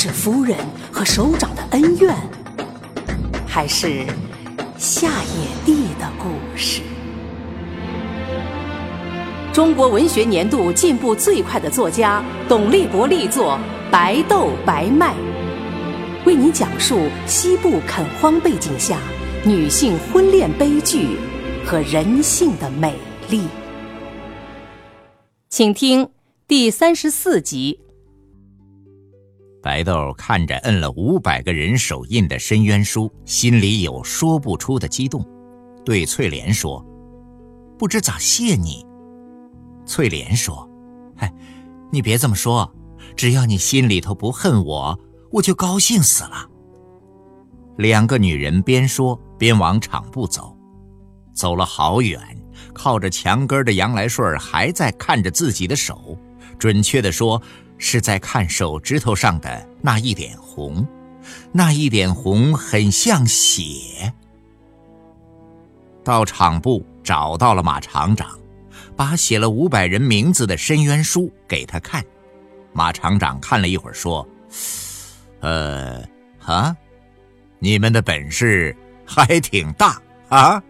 是夫人和首长的恩怨，还是下野地的故事？中国文学年度进步最快的作家董立国力作《白豆白麦》，为您讲述西部垦荒背景下女性婚恋悲剧和人性的美丽。请听第三十四集。白豆看着摁了五百个人手印的申冤书，心里有说不出的激动，对翠莲说：“不知咋谢你。”翠莲说：“嗨，你别这么说，只要你心里头不恨我，我就高兴死了。”两个女人边说边往场部走，走了好远，靠着墙根的杨来顺还在看着自己的手，准确的说，是在看手指头上的那一点红，那一点红很像血。到厂部找到了马厂长。把写了五百人名字的申冤书给他看，马厂长看了一会儿，说：“呃，啊，你们的本事还挺大啊，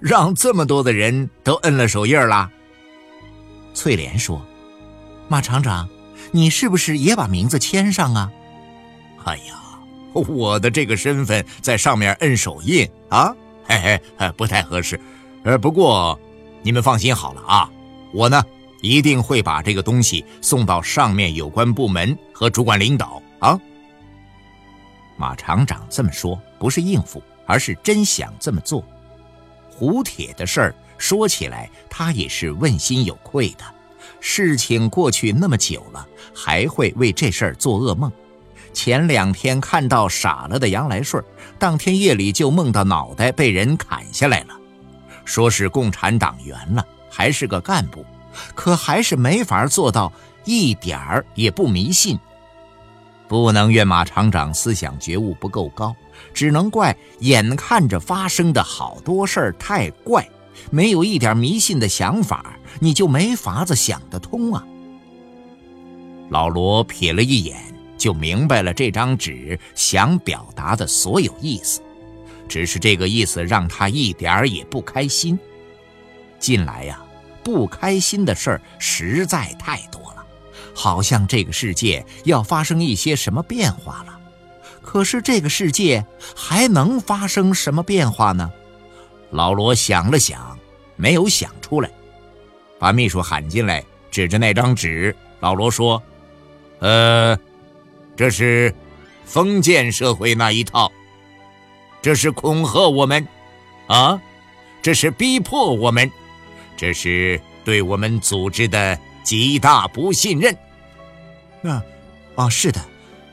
让这么多的人都摁了手印了。”翠莲说：“马厂长，你是不是也把名字签上啊？”“哎呀，我的这个身份在上面摁手印啊，嘿嘿，不太合适。呃，不过。”你们放心好了啊，我呢一定会把这个东西送到上面有关部门和主管领导啊。马厂长这么说不是应付，而是真想这么做。胡铁的事儿说起来，他也是问心有愧的。事情过去那么久了，还会为这事儿做噩梦。前两天看到傻了的杨来顺，当天夜里就梦到脑袋被人砍下来了。说是共产党员了，还是个干部，可还是没法做到一点儿也不迷信。不能怨马厂长思想觉悟不够高，只能怪眼看着发生的好多事儿太怪，没有一点迷信的想法，你就没法子想得通啊。老罗瞥了一眼，就明白了这张纸想表达的所有意思。只是这个意思让他一点儿也不开心。近来呀，不开心的事儿实在太多了，好像这个世界要发生一些什么变化了。可是这个世界还能发生什么变化呢？老罗想了想，没有想出来，把秘书喊进来，指着那张纸，老罗说：“呃，这是封建社会那一套。”这是恐吓我们，啊，这是逼迫我们，这是对我们组织的极大不信任。啊，是的，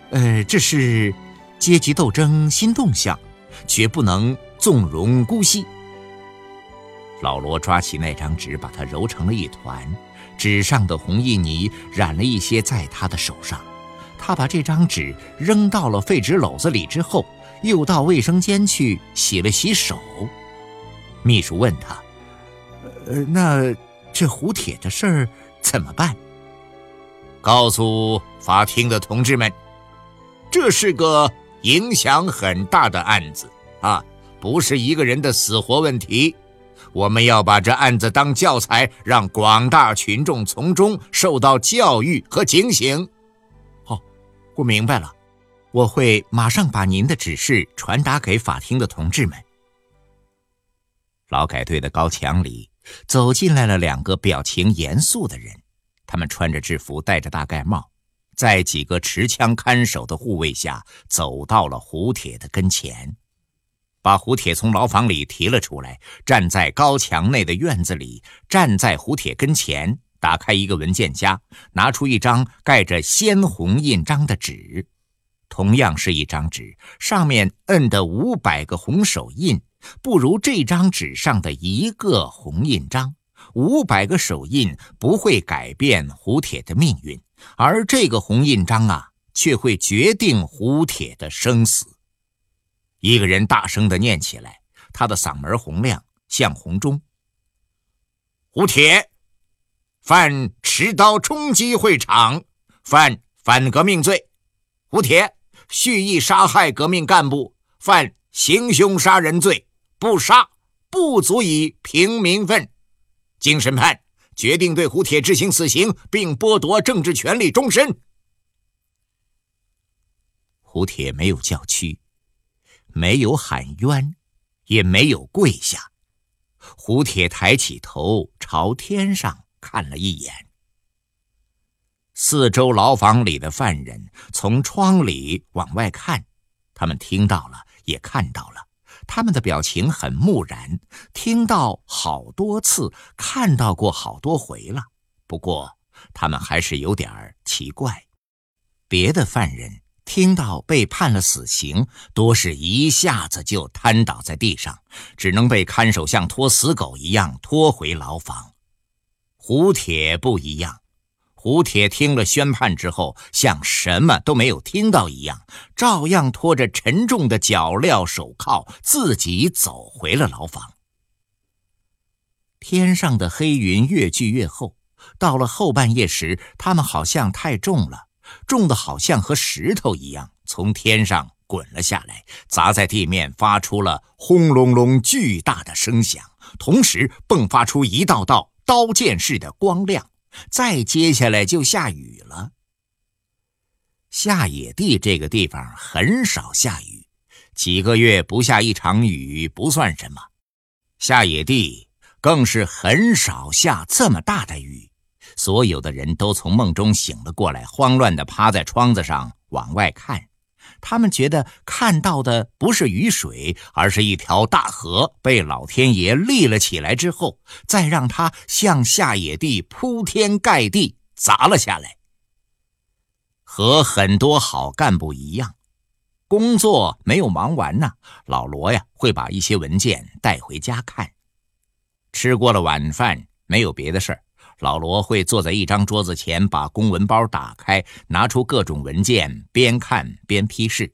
呃，这是阶级斗争新动向，绝不能纵容姑息。老罗抓起那张纸，把它揉成了一团，纸上的红印泥染了一些在他的手上。他把这张纸扔到了废纸篓子里之后。又到卫生间去洗了洗手。秘书问他：“呃，那这胡铁的事儿怎么办？”告诉法庭的同志们，这是个影响很大的案子啊，不是一个人的死活问题。我们要把这案子当教材，让广大群众从中受到教育和警醒。哦，我明白了。我会马上把您的指示传达给法庭的同志们。劳改队的高墙里走进来了两个表情严肃的人，他们穿着制服，戴着大盖帽，在几个持枪看守的护卫下，走到了胡铁的跟前，把胡铁从牢房里提了出来，站在高墙内的院子里，站在胡铁跟前，打开一个文件夹，拿出一张盖着鲜红印章的纸。同样是一张纸，上面摁的五百个红手印，不如这张纸上的一个红印章。五百个手印不会改变胡铁的命运，而这个红印章啊，却会决定胡铁的生死。一个人大声的念起来，他的嗓门洪亮，像洪钟。胡铁，犯持刀冲击会场，犯反革命罪。胡铁。蓄意杀害革命干部，犯行凶杀人罪，不杀不足以平民愤。经审判，决定对胡铁执行死刑，并剥夺政治权利终身。胡铁没有叫屈，没有喊冤，也没有跪下。胡铁抬起头，朝天上看了一眼。四周牢房里的犯人从窗里往外看，他们听到了，也看到了，他们的表情很木然。听到好多次，看到过好多回了，不过他们还是有点儿奇怪。别的犯人听到被判了死刑，多是一下子就瘫倒在地上，只能被看守像拖死狗一样拖回牢房。胡铁不一样。胡铁听了宣判之后，像什么都没有听到一样，照样拖着沉重的脚镣手铐，自己走回了牢房。天上的黑云越聚越厚，到了后半夜时，它们好像太重了，重的好像和石头一样，从天上滚了下来，砸在地面，发出了轰隆隆巨大的声响，同时迸发出一道道刀剑似的光亮。再接下来就下雨了。下野地这个地方很少下雨，几个月不下一场雨不算什么。下野地更是很少下这么大的雨。所有的人都从梦中醒了过来，慌乱地趴在窗子上往外看。他们觉得看到的不是雨水，而是一条大河被老天爷立了起来之后，再让它向下野地铺天盖地砸了下来。和很多好干部一样，工作没有忙完呢。老罗呀，会把一些文件带回家看。吃过了晚饭，没有别的事儿。老罗会坐在一张桌子前，把公文包打开，拿出各种文件，边看边批示。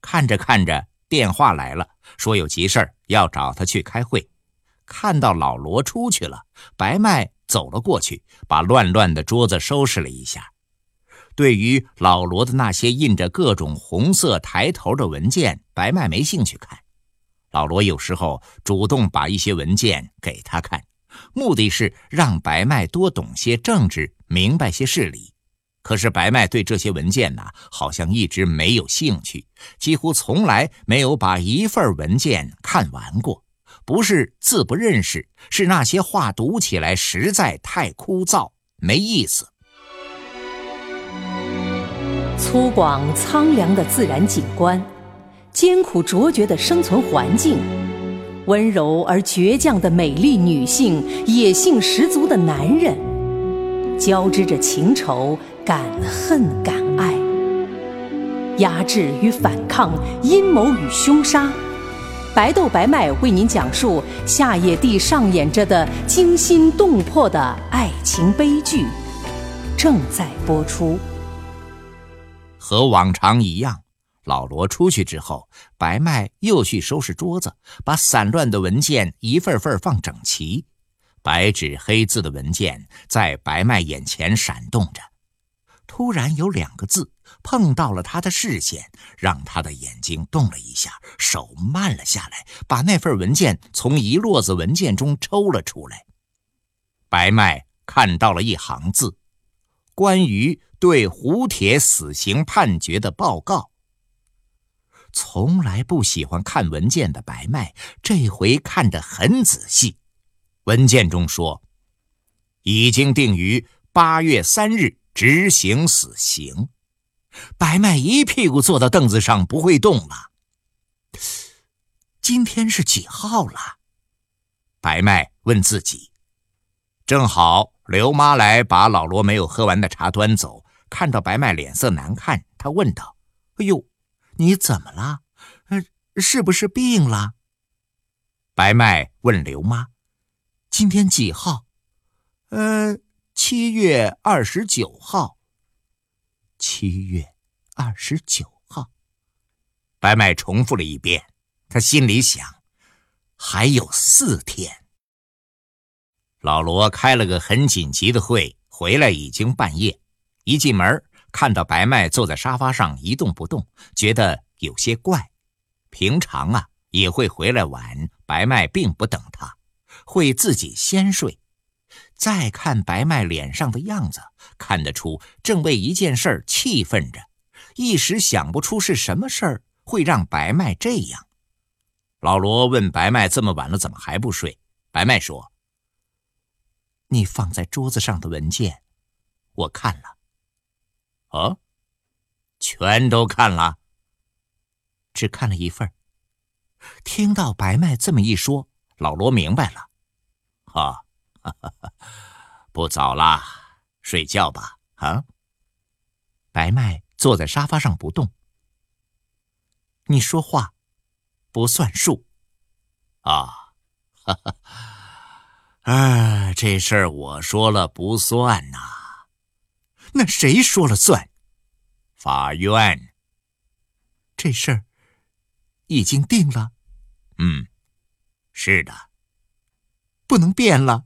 看着看着，电话来了，说有急事要找他去开会。看到老罗出去了，白麦走了过去，把乱乱的桌子收拾了一下。对于老罗的那些印着各种红色抬头的文件，白麦没兴趣看。老罗有时候主动把一些文件给他看。目的是让白麦多懂些政治，明白些事理。可是白麦对这些文件呢，好像一直没有兴趣，几乎从来没有把一份文件看完过。不是字不认识，是那些话读起来实在太枯燥，没意思。粗犷苍凉的自然景观，艰苦卓绝的生存环境。温柔而倔强的美丽女性，野性十足的男人，交织着情仇、敢恨、敢爱，压制与反抗，阴谋与凶杀。白豆白麦为您讲述夏野地上演着的惊心动魄的爱情悲剧，正在播出。和往常一样。老罗出去之后，白麦又去收拾桌子，把散乱的文件一份份放整齐。白纸黑字的文件在白麦眼前闪动着。突然有两个字碰到了他的视线，让他的眼睛动了一下，手慢了下来，把那份文件从一摞子文件中抽了出来。白麦看到了一行字：关于对胡铁死刑判决的报告。从来不喜欢看文件的白麦，这回看得很仔细。文件中说，已经定于八月三日执行死刑。白麦一屁股坐到凳子上，不会动了。今天是几号了？白麦问自己。正好刘妈来把老罗没有喝完的茶端走，看到白麦脸色难看，她问道：“哎呦，你怎么了？呃，是不是病了？白麦问刘妈：“今天几号？”“呃，七月二十九号。”“七月二十九号。”白麦重复了一遍，他心里想：“还有四天。”老罗开了个很紧急的会，回来已经半夜。一进门。看到白麦坐在沙发上一动不动，觉得有些怪。平常啊也会回来晚，白麦并不等他，会自己先睡。再看白麦脸上的样子，看得出正为一件事气愤着，一时想不出是什么事儿会让白麦这样。老罗问白麦：“这么晚了怎么还不睡？”白麦说：“你放在桌子上的文件，我看了。”哦，全都看了，只看了一份。听到白麦这么一说，老罗明白了。哈，不早了，睡觉吧。啊，白麦坐在沙发上不动。你说话不算数啊！哈哈，哎，这事儿我说了不算呐。那谁说了算？法院。这事儿已经定了。嗯，是的，不能变了。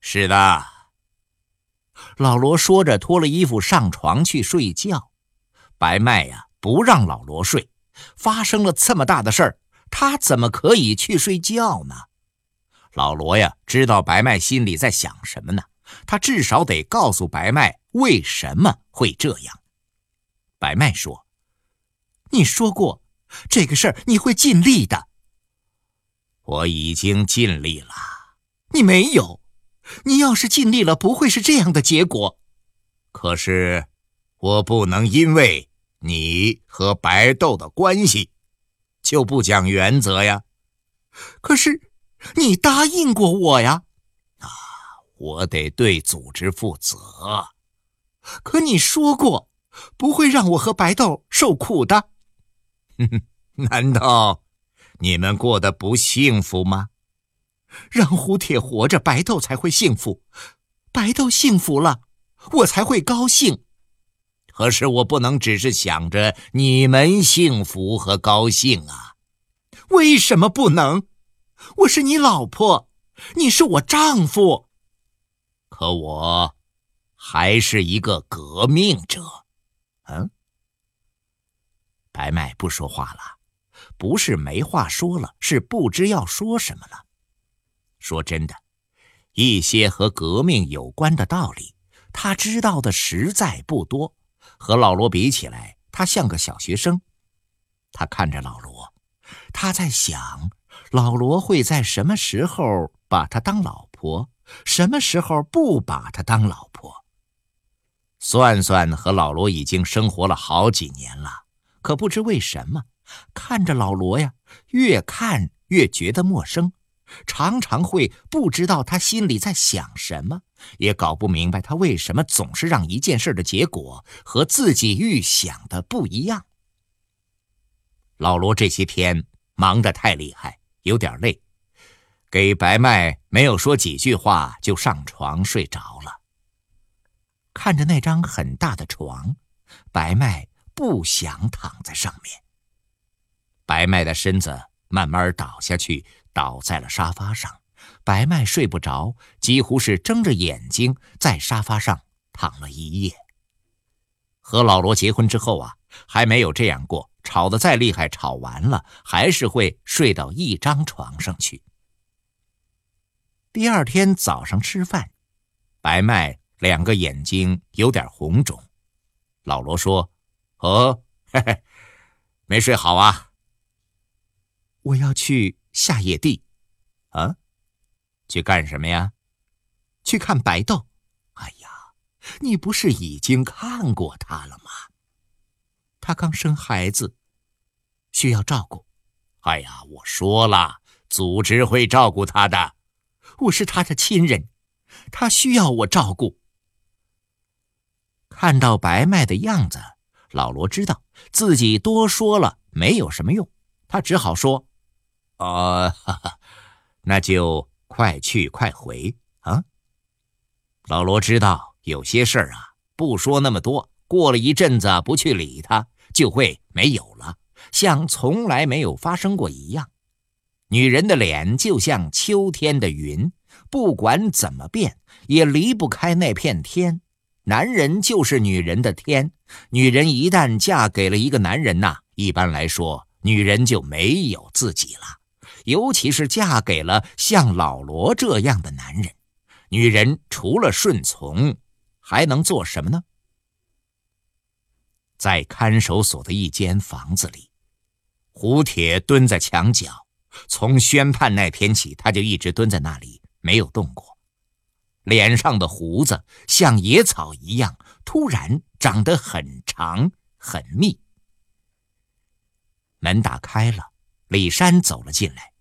是的。老罗说着，脱了衣服上床去睡觉。白麦呀，不让老罗睡。发生了这么大的事儿，他怎么可以去睡觉呢？老罗呀，知道白麦心里在想什么呢？他至少得告诉白麦。为什么会这样？白麦说：“你说过，这个事儿你会尽力的。我已经尽力了。你没有。你要是尽力了，不会是这样的结果。可是，我不能因为你和白豆的关系，就不讲原则呀。可是，你答应过我呀。啊，我得对组织负责。”可你说过，不会让我和白豆受苦的。哼 哼难道你们过得不幸福吗？让胡铁活着，白豆才会幸福。白豆幸福了，我才会高兴。可是我不能只是想着你们幸福和高兴啊！为什么不能？我是你老婆，你是我丈夫。可我。还是一个革命者，嗯。白麦不说话了，不是没话说了，是不知要说什么了。说真的，一些和革命有关的道理，他知道的实在不多。和老罗比起来，他像个小学生。他看着老罗，他在想，老罗会在什么时候把他当老婆，什么时候不把他当老婆。算算和老罗已经生活了好几年了，可不知为什么，看着老罗呀，越看越觉得陌生，常常会不知道他心里在想什么，也搞不明白他为什么总是让一件事的结果和自己预想的不一样。老罗这些天忙得太厉害，有点累，给白麦没有说几句话就上床睡着了。看着那张很大的床，白麦不想躺在上面。白麦的身子慢慢倒下去，倒在了沙发上。白麦睡不着，几乎是睁着眼睛在沙发上躺了一夜。和老罗结婚之后啊，还没有这样过。吵得再厉害，吵完了还是会睡到一张床上去。第二天早上吃饭，白麦。两个眼睛有点红肿，老罗说：“哦，嘿嘿，没睡好啊。我要去下野地，啊，去干什么呀？去看白豆。哎呀，你不是已经看过他了吗？他刚生孩子，需要照顾。哎呀，我说了，组织会照顾他的。我是他的亲人，他需要我照顾。”看到白麦的样子，老罗知道自己多说了没有什么用，他只好说：“哦，哈哈，那就快去快回啊。”老罗知道有些事儿啊，不说那么多，过了一阵子不去理他，就会没有了，像从来没有发生过一样。女人的脸就像秋天的云，不管怎么变，也离不开那片天。男人就是女人的天，女人一旦嫁给了一个男人呐，一般来说，女人就没有自己了。尤其是嫁给了像老罗这样的男人，女人除了顺从，还能做什么呢？在看守所的一间房子里，胡铁蹲在墙角，从宣判那天起，他就一直蹲在那里，没有动过。脸上的胡子像野草一样，突然长得很长很密。门打开了，李山走了进来。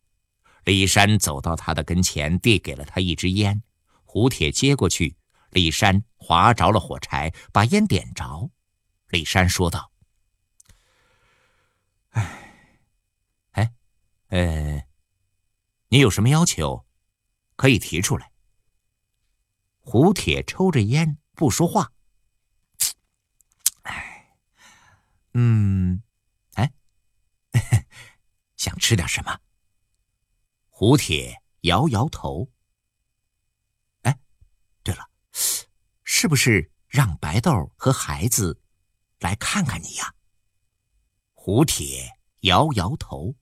李山走到他的跟前，递给了他一支烟。胡铁接过去，李山划着了火柴，把烟点着。李山说道：“哎，哎，呃，你有什么要求，可以提出来。”胡铁抽着烟不说话。哎，嗯，哎，想吃点什么？胡铁摇摇头。哎，对了，是不是让白豆和孩子来看看你呀？胡铁摇摇头。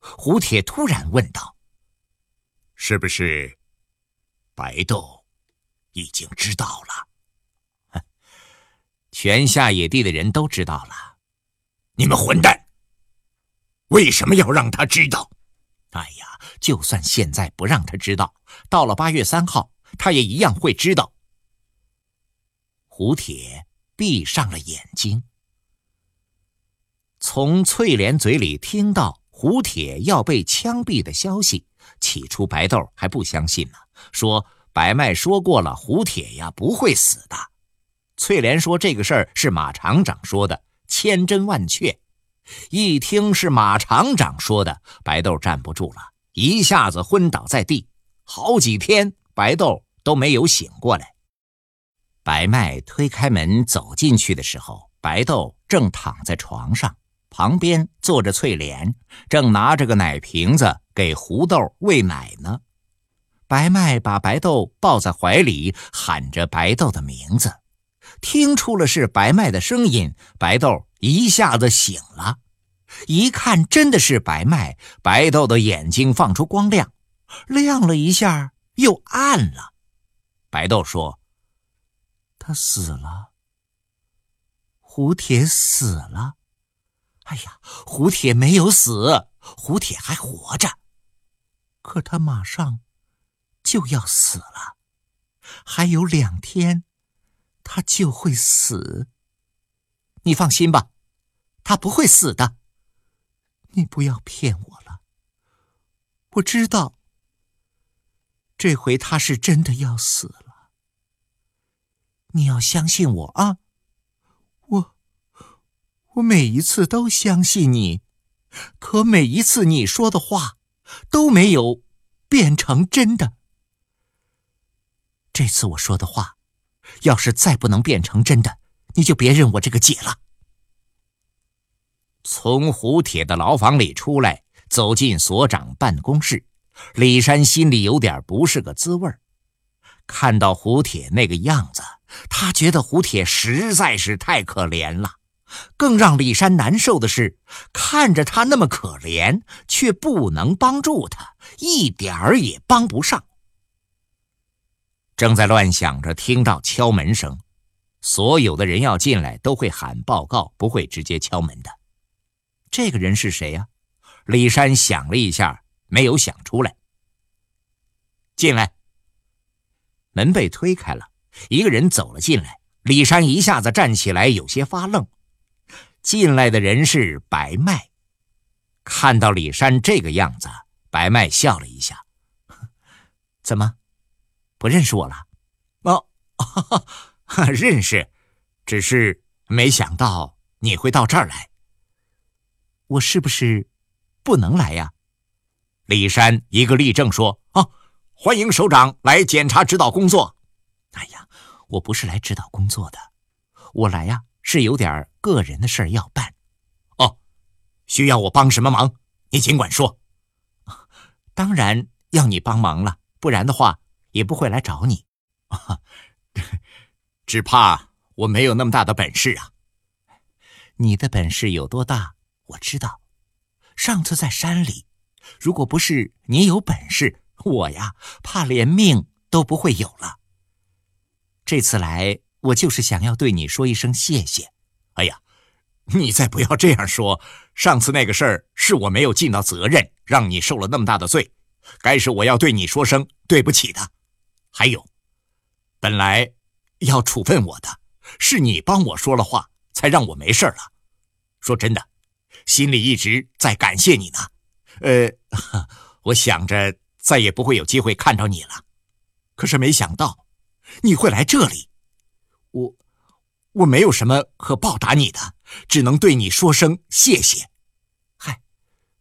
胡铁突然问道：“是不是白豆？”已经知道了，全下野地的人都知道了。你们混蛋，为什么要让他知道？哎呀，就算现在不让他知道，到了八月三号，他也一样会知道。胡铁闭上了眼睛，从翠莲嘴里听到胡铁要被枪毙的消息，起初白豆还不相信呢，说。白麦说过了，胡铁呀不会死的。翠莲说这个事儿是马厂长说的，千真万确。一听是马厂长说的，白豆站不住了，一下子昏倒在地，好几天白豆都没有醒过来。白麦推开门走进去的时候，白豆正躺在床上，旁边坐着翠莲，正拿着个奶瓶子给胡豆喂奶呢。白麦把白豆抱在怀里，喊着白豆的名字，听出了是白麦的声音。白豆一下子醒了，一看真的是白麦，白豆的眼睛放出光亮，亮了一下又暗了。白豆说：“他死了，胡铁死了。哎呀，胡铁没有死，胡铁还活着，可他马上。”就要死了，还有两天，他就会死。你放心吧，他不会死的。你不要骗我了，我知道，这回他是真的要死了。你要相信我啊！我，我每一次都相信你，可每一次你说的话都没有变成真的。这次我说的话，要是再不能变成真的，你就别认我这个姐了。从胡铁的牢房里出来，走进所长办公室，李山心里有点不是个滋味看到胡铁那个样子，他觉得胡铁实在是太可怜了。更让李山难受的是，看着他那么可怜，却不能帮助他，一点儿也帮不上。正在乱想着，听到敲门声，所有的人要进来都会喊报告，不会直接敲门的。这个人是谁呀？李山想了一下，没有想出来。进来。门被推开了，一个人走了进来。李山一下子站起来，有些发愣。进来的人是白麦。看到李山这个样子，白麦笑了一下：“ 怎么？”不认识我了，哦，认识，只是没想到你会到这儿来。我是不是不能来呀？李山一个立正说：“啊，欢迎首长来检查指导工作。”哎呀，我不是来指导工作的，我来呀是有点个人的事儿要办。哦，需要我帮什么忙？你尽管说。当然要你帮忙了，不然的话也不会来找你。只怕我没有那么大的本事啊。你的本事有多大？我知道。上次在山里，如果不是你有本事，我呀怕连命都不会有了。这次来，我就是想要对你说一声谢谢。哎呀，你再不要这样说。上次那个事儿是我没有尽到责任，让你受了那么大的罪，该是我要对你说声对不起的。还有，本来要处分我的，是你帮我说了话，才让我没事了。说真的，心里一直在感谢你呢。呃，我想着再也不会有机会看到你了，可是没想到。你会来这里，我我没有什么可报答你的，只能对你说声谢谢。嗨，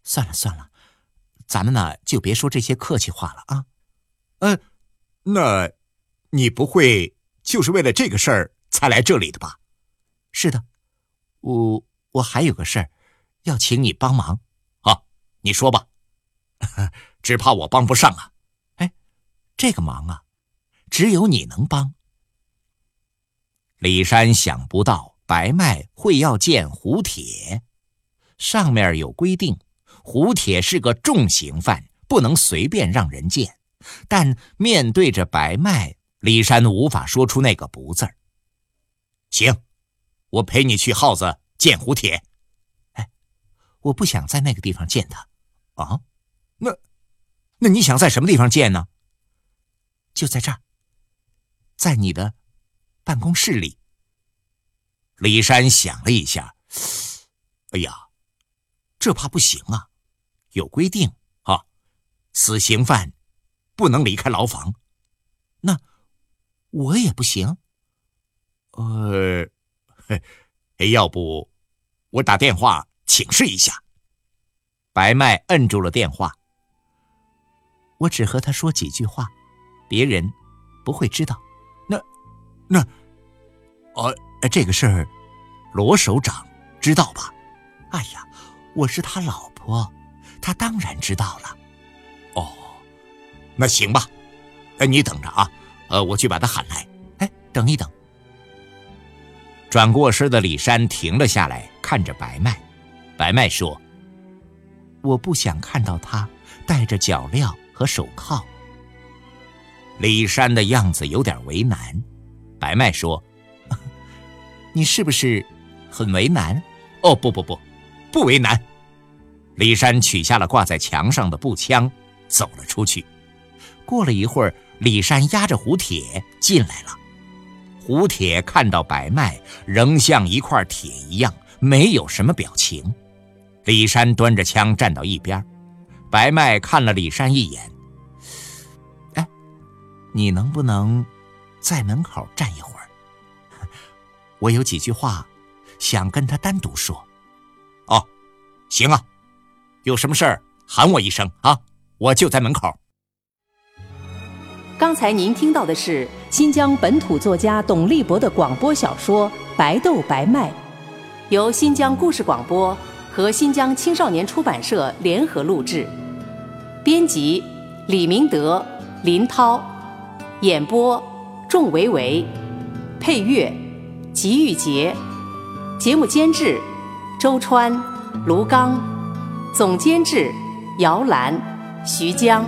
算了算了，咱们呢就别说这些客气话了啊。嗯，那，你不会就是为了这个事儿才来这里的吧？是的，我我还有个事儿要请你帮忙。啊，你说吧，只怕我帮不上啊。哎，这个忙啊。只有你能帮。李山想不到白麦会要见胡铁，上面有规定，胡铁是个重刑犯，不能随便让人见。但面对着白麦，李山无法说出那个“不”字儿。行，我陪你去耗子见胡铁。哎，我不想在那个地方见他。啊？那，那你想在什么地方见呢？就在这儿。在你的办公室里，李山想了一下，哎呀，这怕不行啊！有规定啊，死刑犯不能离开牢房。那我也不行。呃，要不我打电话请示一下。白麦摁住了电话。我只和他说几句话，别人不会知道。那那，呃，这个事儿，罗首长知道吧？哎呀，我是他老婆，他当然知道了。那行吧，哎，你等着啊，呃，我去把他喊来。哎，等一等。转过身的李山停了下来，看着白麦。白麦说：“我不想看到他戴着脚镣和手铐。”李山的样子有点为难。白麦说：“ 你是不是很为难？”“哦，不不不，不为难。”李山取下了挂在墙上的步枪，走了出去。过了一会儿，李山压着胡铁进来了。胡铁看到白麦，仍像一块铁一样，没有什么表情。李山端着枪站到一边。白麦看了李山一眼：“哎，你能不能？”在门口站一会儿，我有几句话想跟他单独说。哦，行啊，有什么事儿喊我一声啊，我就在门口。刚才您听到的是新疆本土作家董立博的广播小说《白豆白麦》，由新疆故事广播和新疆青少年出版社联合录制，编辑李明德、林涛，演播。仲维维，配乐，吉玉杰，节目监制，周川，卢刚，总监制，姚兰，徐江。